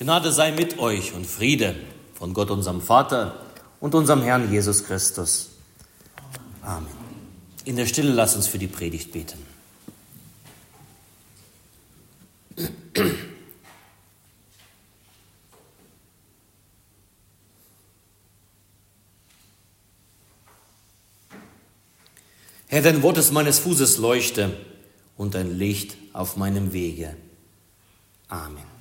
Gnade sei mit euch und Friede von Gott, unserem Vater und unserem Herrn Jesus Christus. Amen. In der Stille lass uns für die Predigt beten. Herr, dein Wort ist meines Fußes leuchte und ein Licht auf meinem Wege. Amen.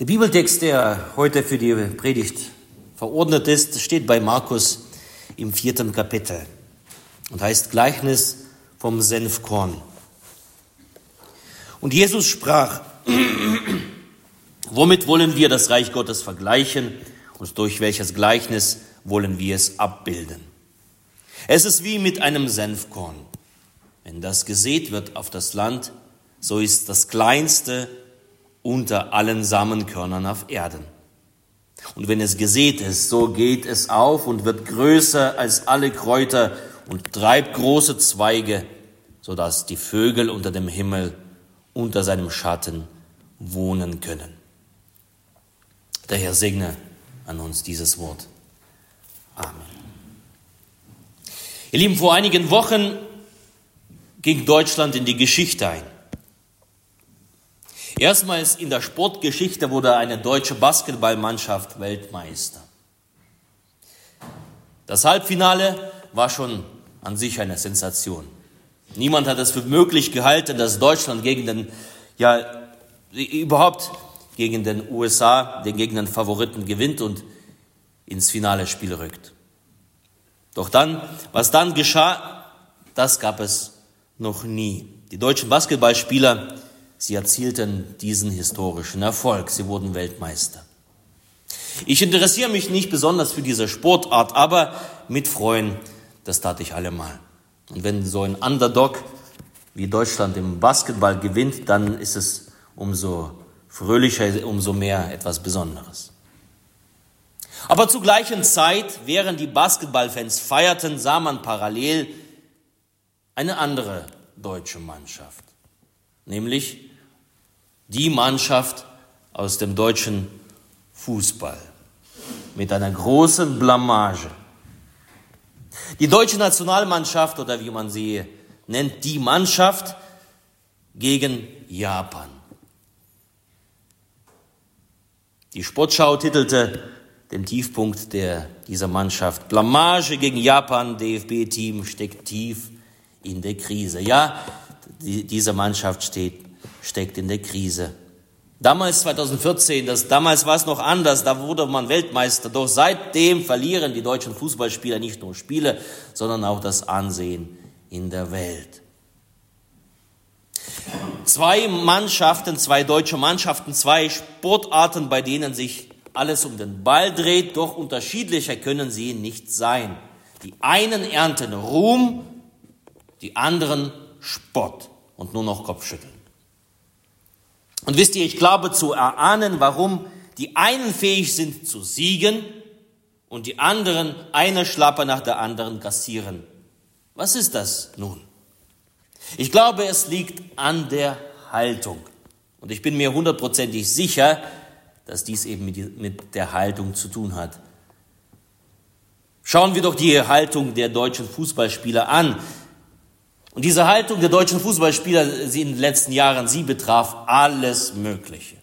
Der Bibeltext, der heute für die Predigt verordnet ist, steht bei Markus im vierten Kapitel und heißt Gleichnis vom Senfkorn. Und Jesus sprach, womit wollen wir das Reich Gottes vergleichen und durch welches Gleichnis wollen wir es abbilden? Es ist wie mit einem Senfkorn. Wenn das gesät wird auf das Land, so ist das kleinste unter allen Samenkörnern auf Erden. Und wenn es gesät ist, so geht es auf und wird größer als alle Kräuter und treibt große Zweige, so dass die Vögel unter dem Himmel unter seinem Schatten wohnen können. Der Herr segne an uns dieses Wort. Amen. Ihr Lieben, vor einigen Wochen ging Deutschland in die Geschichte ein. Erstmals in der Sportgeschichte wurde eine deutsche Basketballmannschaft Weltmeister. Das Halbfinale war schon an sich eine Sensation. Niemand hat es für möglich gehalten, dass Deutschland gegen den, ja, überhaupt gegen den USA, den gegen den Favoriten gewinnt und ins finale Spiel rückt. Doch dann, was dann geschah, das gab es noch nie. Die deutschen Basketballspieler Sie erzielten diesen historischen Erfolg. Sie wurden Weltmeister. Ich interessiere mich nicht besonders für diese Sportart, aber mit Freuen, das tat ich allemal. Und wenn so ein Underdog wie Deutschland im Basketball gewinnt, dann ist es umso fröhlicher, umso mehr etwas Besonderes. Aber zur gleichen Zeit, während die Basketballfans feierten, sah man parallel eine andere deutsche Mannschaft, nämlich die Mannschaft aus dem deutschen Fußball mit einer großen Blamage. Die deutsche Nationalmannschaft oder wie man sie nennt, die Mannschaft gegen Japan. Die Sportschau titelte den Tiefpunkt der, dieser Mannschaft. Blamage gegen Japan, DFB-Team steckt tief in der Krise. Ja, die, diese Mannschaft steht steckt in der Krise. Damals 2014, das, damals war es noch anders, da wurde man Weltmeister. Doch seitdem verlieren die deutschen Fußballspieler nicht nur Spiele, sondern auch das Ansehen in der Welt. Zwei Mannschaften, zwei deutsche Mannschaften, zwei Sportarten, bei denen sich alles um den Ball dreht, doch unterschiedlicher können sie nicht sein. Die einen ernten Ruhm, die anderen Spott und nur noch Kopfschütteln. Und wisst ihr, ich glaube zu erahnen, warum die einen fähig sind zu siegen und die anderen eine Schlappe nach der anderen kassieren. Was ist das nun? Ich glaube, es liegt an der Haltung. Und ich bin mir hundertprozentig sicher, dass dies eben mit der Haltung zu tun hat. Schauen wir doch die Haltung der deutschen Fußballspieler an. Und diese Haltung der deutschen Fußballspieler in den letzten Jahren, sie betraf alles Mögliche.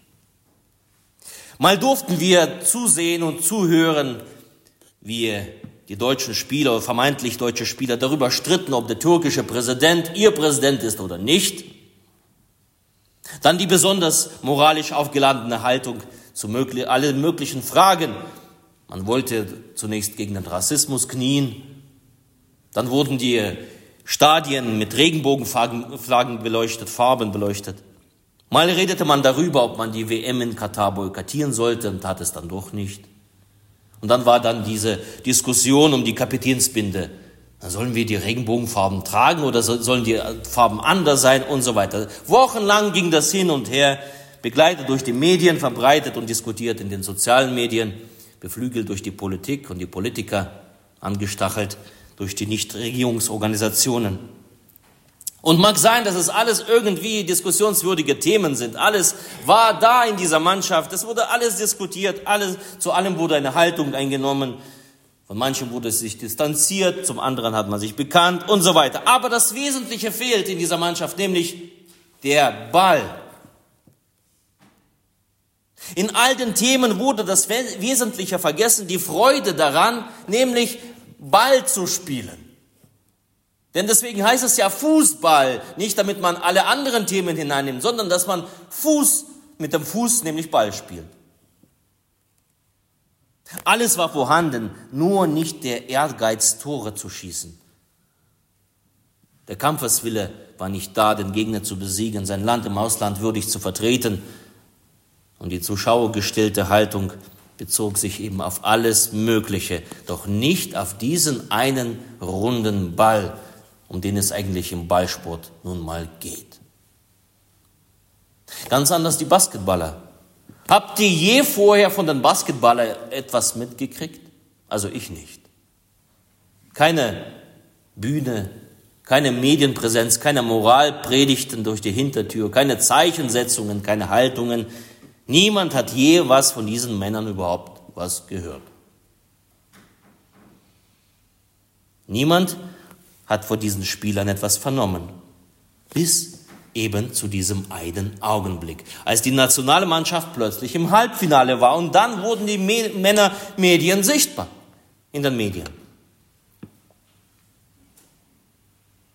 Mal durften wir zusehen und zuhören, wie die deutschen Spieler vermeintlich deutsche Spieler darüber stritten, ob der türkische Präsident ihr Präsident ist oder nicht. Dann die besonders moralisch aufgeladene Haltung zu möglich, allen möglichen Fragen. Man wollte zunächst gegen den Rassismus knien. Dann wurden die Stadien mit Regenbogenflaggen beleuchtet, Farben beleuchtet. Mal redete man darüber, ob man die WM in Katar boykottieren sollte und tat es dann doch nicht. Und dann war dann diese Diskussion um die Kapitänsbinde. Sollen wir die Regenbogenfarben tragen oder sollen die Farben anders sein und so weiter. Wochenlang ging das hin und her, begleitet durch die Medien, verbreitet und diskutiert in den sozialen Medien, beflügelt durch die Politik und die Politiker, angestachelt durch die Nichtregierungsorganisationen. Und mag sein, dass es alles irgendwie diskussionswürdige Themen sind. Alles war da in dieser Mannschaft. Es wurde alles diskutiert. Alles, zu allem wurde eine Haltung eingenommen. Von manchen wurde es sich distanziert, zum anderen hat man sich bekannt und so weiter. Aber das Wesentliche fehlt in dieser Mannschaft, nämlich der Ball. In all den Themen wurde das Wesentliche vergessen, die Freude daran, nämlich Ball zu spielen. Denn deswegen heißt es ja Fußball, nicht damit man alle anderen Themen hineinnimmt, sondern dass man Fuß mit dem Fuß, nämlich Ball spielt. Alles war vorhanden, nur nicht der Ehrgeiz, Tore zu schießen. Der Kampfeswille war nicht da, den Gegner zu besiegen, sein Land im Ausland würdig zu vertreten. Und die zuschauergestellte Haltung bezog sich eben auf alles Mögliche, doch nicht auf diesen einen runden Ball, um den es eigentlich im Ballsport nun mal geht. Ganz anders die Basketballer. Habt ihr je vorher von den Basketballern etwas mitgekriegt? Also ich nicht. Keine Bühne, keine Medienpräsenz, keine Moralpredigten durch die Hintertür, keine Zeichensetzungen, keine Haltungen. Niemand hat je was von diesen Männern überhaupt was gehört. Niemand hat vor diesen Spielern etwas vernommen. Bis eben zu diesem einen Augenblick, als die nationale Mannschaft plötzlich im Halbfinale war und dann wurden die Männermedien sichtbar in den Medien.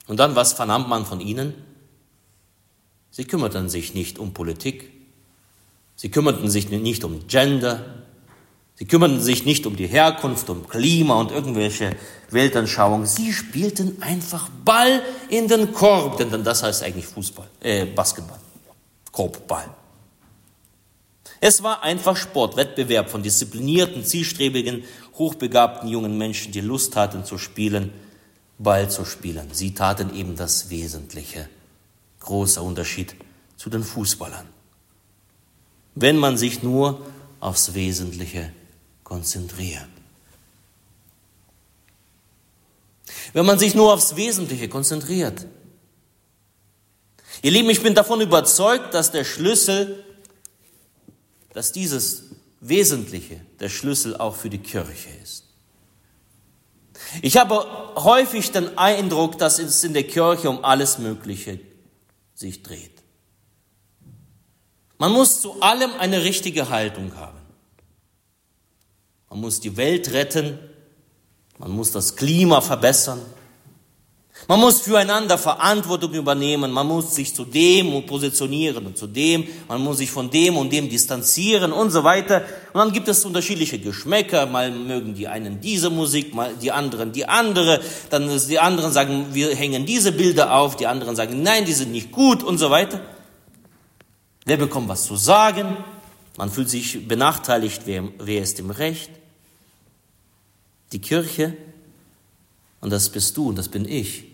Und dann, was vernahm man von ihnen? Sie kümmerten sich nicht um Politik, sie kümmerten sich nicht um Gender, Sie kümmerten sich nicht um die Herkunft, um Klima und irgendwelche Weltanschauungen. Sie spielten einfach Ball in den Korb, denn das heißt eigentlich Fußball, äh, Basketball, Korbball. Es war einfach Sportwettbewerb von disziplinierten, zielstrebigen, hochbegabten jungen Menschen, die Lust hatten zu spielen, Ball zu spielen. Sie taten eben das Wesentliche. Großer Unterschied zu den Fußballern. Wenn man sich nur aufs Wesentliche konzentrieren. Wenn man sich nur aufs Wesentliche konzentriert. Ihr Lieben, ich bin davon überzeugt, dass der Schlüssel, dass dieses Wesentliche der Schlüssel auch für die Kirche ist. Ich habe häufig den Eindruck, dass es in der Kirche um alles Mögliche sich dreht. Man muss zu allem eine richtige Haltung haben. Man muss die Welt retten. Man muss das Klima verbessern. Man muss füreinander Verantwortung übernehmen. Man muss sich zu dem positionieren und zu dem. Man muss sich von dem und dem distanzieren und so weiter. Und dann gibt es unterschiedliche Geschmäcker. Mal mögen die einen diese Musik, mal die anderen die andere. Dann die anderen sagen, wir hängen diese Bilder auf. Die anderen sagen, nein, die sind nicht gut und so weiter. Wer bekommt was zu sagen? Man fühlt sich benachteiligt. Wer, wer ist im Recht? die Kirche, und das bist du und das bin ich,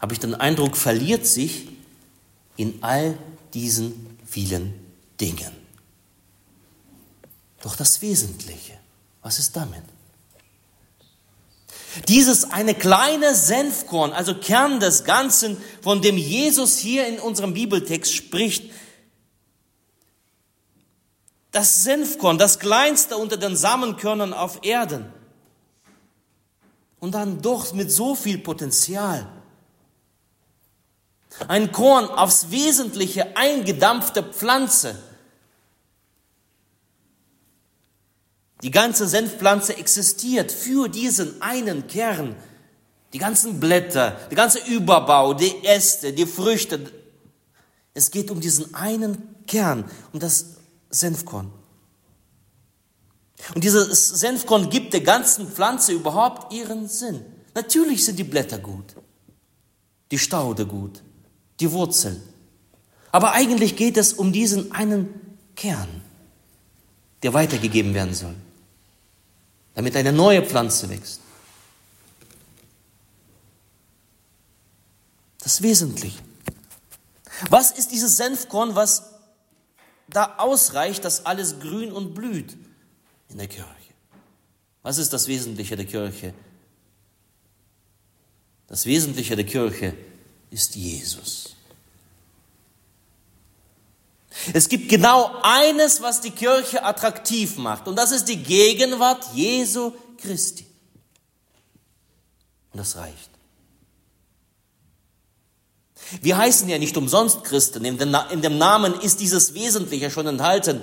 habe ich den Eindruck, verliert sich in all diesen vielen Dingen. Doch das Wesentliche, was ist damit? Dieses eine kleine Senfkorn, also Kern des Ganzen, von dem Jesus hier in unserem Bibeltext spricht, das Senfkorn, das kleinste unter den Samenkörnern auf Erden, und dann doch mit so viel Potenzial. Ein Korn aufs Wesentliche eingedampfte Pflanze. Die ganze Senfpflanze existiert für diesen einen Kern. Die ganzen Blätter, der ganze Überbau, die Äste, die Früchte. Es geht um diesen einen Kern, um das Senfkorn. Und dieses Senfkorn gibt der ganzen Pflanze überhaupt ihren Sinn. Natürlich sind die Blätter gut, die Staude gut, die Wurzeln. Aber eigentlich geht es um diesen einen Kern, der weitergegeben werden soll, damit eine neue Pflanze wächst. Das Wesentliche. Was ist dieses Senfkorn, was da ausreicht, dass alles grün und blüht? in der Kirche. Was ist das Wesentliche der Kirche? Das Wesentliche der Kirche ist Jesus. Es gibt genau eines, was die Kirche attraktiv macht, und das ist die Gegenwart Jesu Christi. Und das reicht. Wir heißen ja nicht umsonst Christen. In dem Namen ist dieses Wesentliche schon enthalten.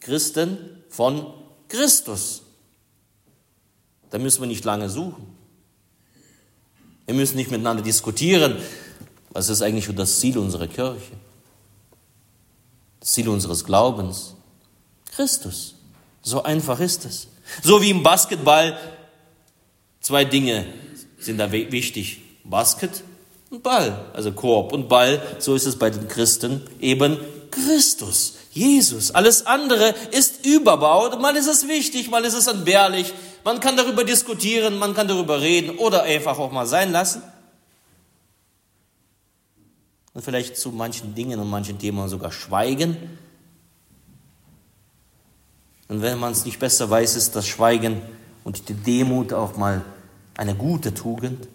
Christen von Christus. Da müssen wir nicht lange suchen. Wir müssen nicht miteinander diskutieren, was ist eigentlich das Ziel unserer Kirche, das Ziel unseres Glaubens. Christus. So einfach ist es. So wie im Basketball zwei Dinge sind da wichtig. Basket und Ball, also Korb und Ball, so ist es bei den Christen eben Christus, Jesus. Alles andere ist überbaut, mal ist es wichtig, mal ist es entbehrlich, man kann darüber diskutieren, man kann darüber reden oder einfach auch mal sein lassen. Und vielleicht zu manchen Dingen und manchen Themen sogar schweigen. Und wenn man es nicht besser weiß, ist das Schweigen und die Demut auch mal eine gute Tugend.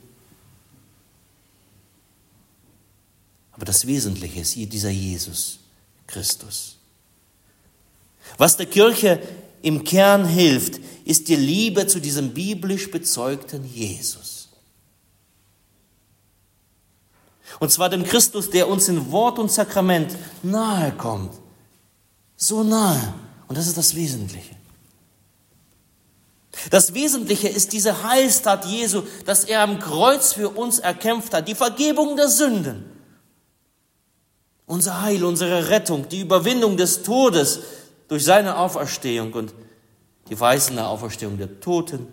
Aber das Wesentliche ist dieser Jesus Christus. Was der Kirche im Kern hilft, ist die Liebe zu diesem biblisch bezeugten Jesus. Und zwar dem Christus, der uns in Wort und Sakrament nahe kommt. So nahe. Und das ist das Wesentliche. Das Wesentliche ist diese Heilstat Jesu, dass er am Kreuz für uns erkämpft hat, die Vergebung der Sünden unser Heil, unsere Rettung, die Überwindung des Todes durch seine Auferstehung und die weißende Auferstehung der Toten.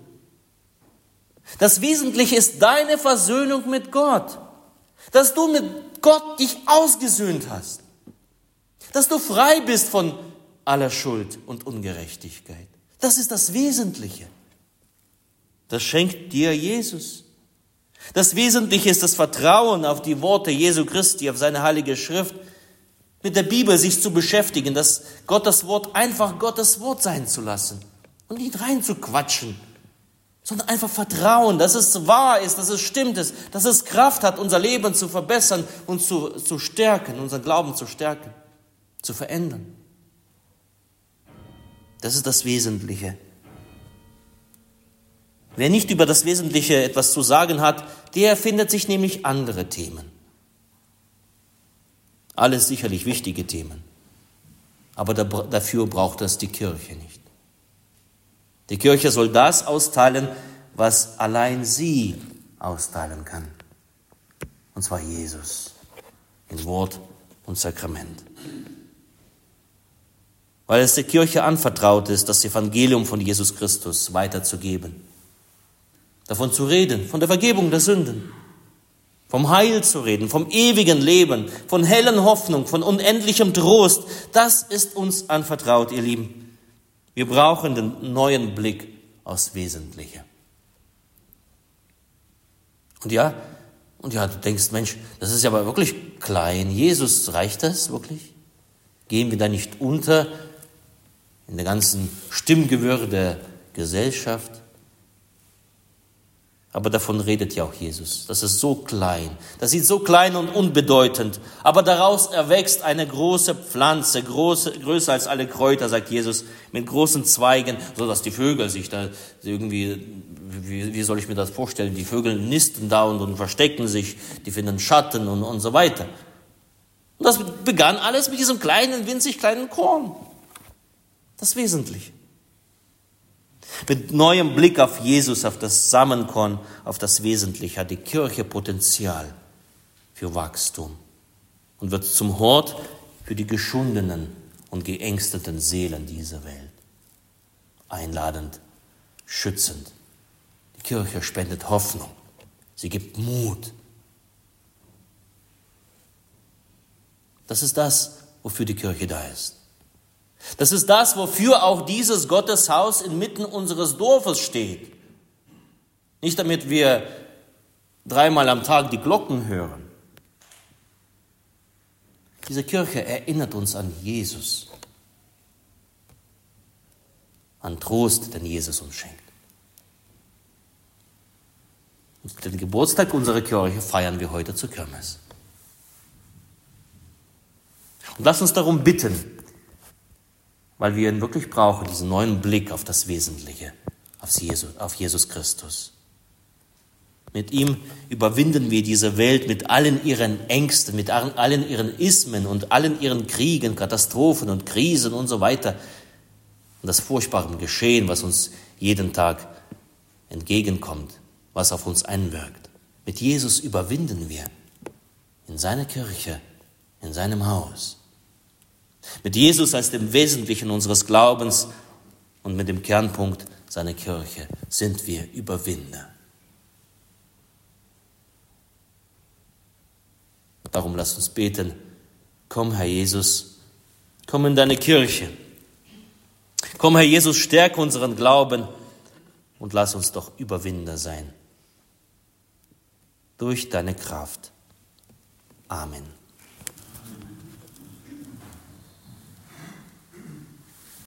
Das Wesentliche ist deine Versöhnung mit Gott, dass du mit Gott dich ausgesöhnt hast, dass du frei bist von aller Schuld und Ungerechtigkeit. Das ist das Wesentliche. Das schenkt dir Jesus. Das Wesentliche ist das Vertrauen auf die Worte Jesu Christi, auf seine heilige Schrift, mit der Bibel sich zu beschäftigen, dass Gottes Wort einfach Gottes Wort sein zu lassen und nicht reinzuquatschen, sondern einfach vertrauen, dass es wahr ist, dass es stimmt ist, dass es Kraft hat, unser Leben zu verbessern und zu, zu stärken, unseren Glauben zu stärken, zu verändern. Das ist das Wesentliche. Wer nicht über das Wesentliche etwas zu sagen hat, der findet sich nämlich andere Themen. Alles sicherlich wichtige Themen. Aber dafür braucht das die Kirche nicht. Die Kirche soll das austeilen, was allein sie austeilen kann. Und zwar Jesus in Wort und Sakrament. Weil es der Kirche anvertraut ist, das Evangelium von Jesus Christus weiterzugeben davon zu reden, von der Vergebung der Sünden, vom Heil zu reden, vom ewigen Leben, von hellen Hoffnung, von unendlichem Trost. Das ist uns anvertraut, ihr Lieben. Wir brauchen den neuen Blick aufs Wesentliche. Und ja, und ja, du denkst, Mensch, das ist ja aber wirklich klein. Jesus, reicht das wirklich? Gehen wir da nicht unter in der ganzen Stimmgewirr der Gesellschaft? Aber davon redet ja auch Jesus. Das ist so klein. Das sieht so klein und unbedeutend. Aber daraus erwächst eine große Pflanze, große, größer als alle Kräuter, sagt Jesus, mit großen Zweigen, so dass die Vögel sich da irgendwie, wie, wie soll ich mir das vorstellen? Die Vögel nisten da und, und verstecken sich, die finden Schatten und, und so weiter. Und das begann alles mit diesem kleinen, winzig kleinen Korn. Das Wesentliche. Mit neuem Blick auf Jesus, auf das Samenkorn, auf das Wesentliche hat die Kirche Potenzial für Wachstum und wird zum Hort für die geschundenen und geängsteten Seelen dieser Welt. Einladend, schützend. Die Kirche spendet Hoffnung. Sie gibt Mut. Das ist das, wofür die Kirche da ist. Das ist das, wofür auch dieses Gotteshaus inmitten unseres Dorfes steht. Nicht damit wir dreimal am Tag die Glocken hören. Diese Kirche erinnert uns an Jesus, an Trost, den Jesus uns schenkt. Und den Geburtstag unserer Kirche feiern wir heute zur Kirmes. Und lass uns darum bitten, weil wir ihn wirklich brauchen, diesen neuen Blick auf das Wesentliche, auf Jesus, Christus. Mit ihm überwinden wir diese Welt mit allen ihren Ängsten, mit allen ihren Ismen und allen ihren Kriegen, Katastrophen und Krisen und so weiter. Und das furchtbare Geschehen, was uns jeden Tag entgegenkommt, was auf uns einwirkt. Mit Jesus überwinden wir in seiner Kirche, in seinem Haus. Mit Jesus als dem Wesentlichen unseres Glaubens und mit dem Kernpunkt seiner Kirche sind wir Überwinder. Darum lasst uns beten. Komm, Herr Jesus, komm in deine Kirche. Komm, Herr Jesus, stärke unseren Glauben und lass uns doch Überwinder sein. Durch deine Kraft. Amen.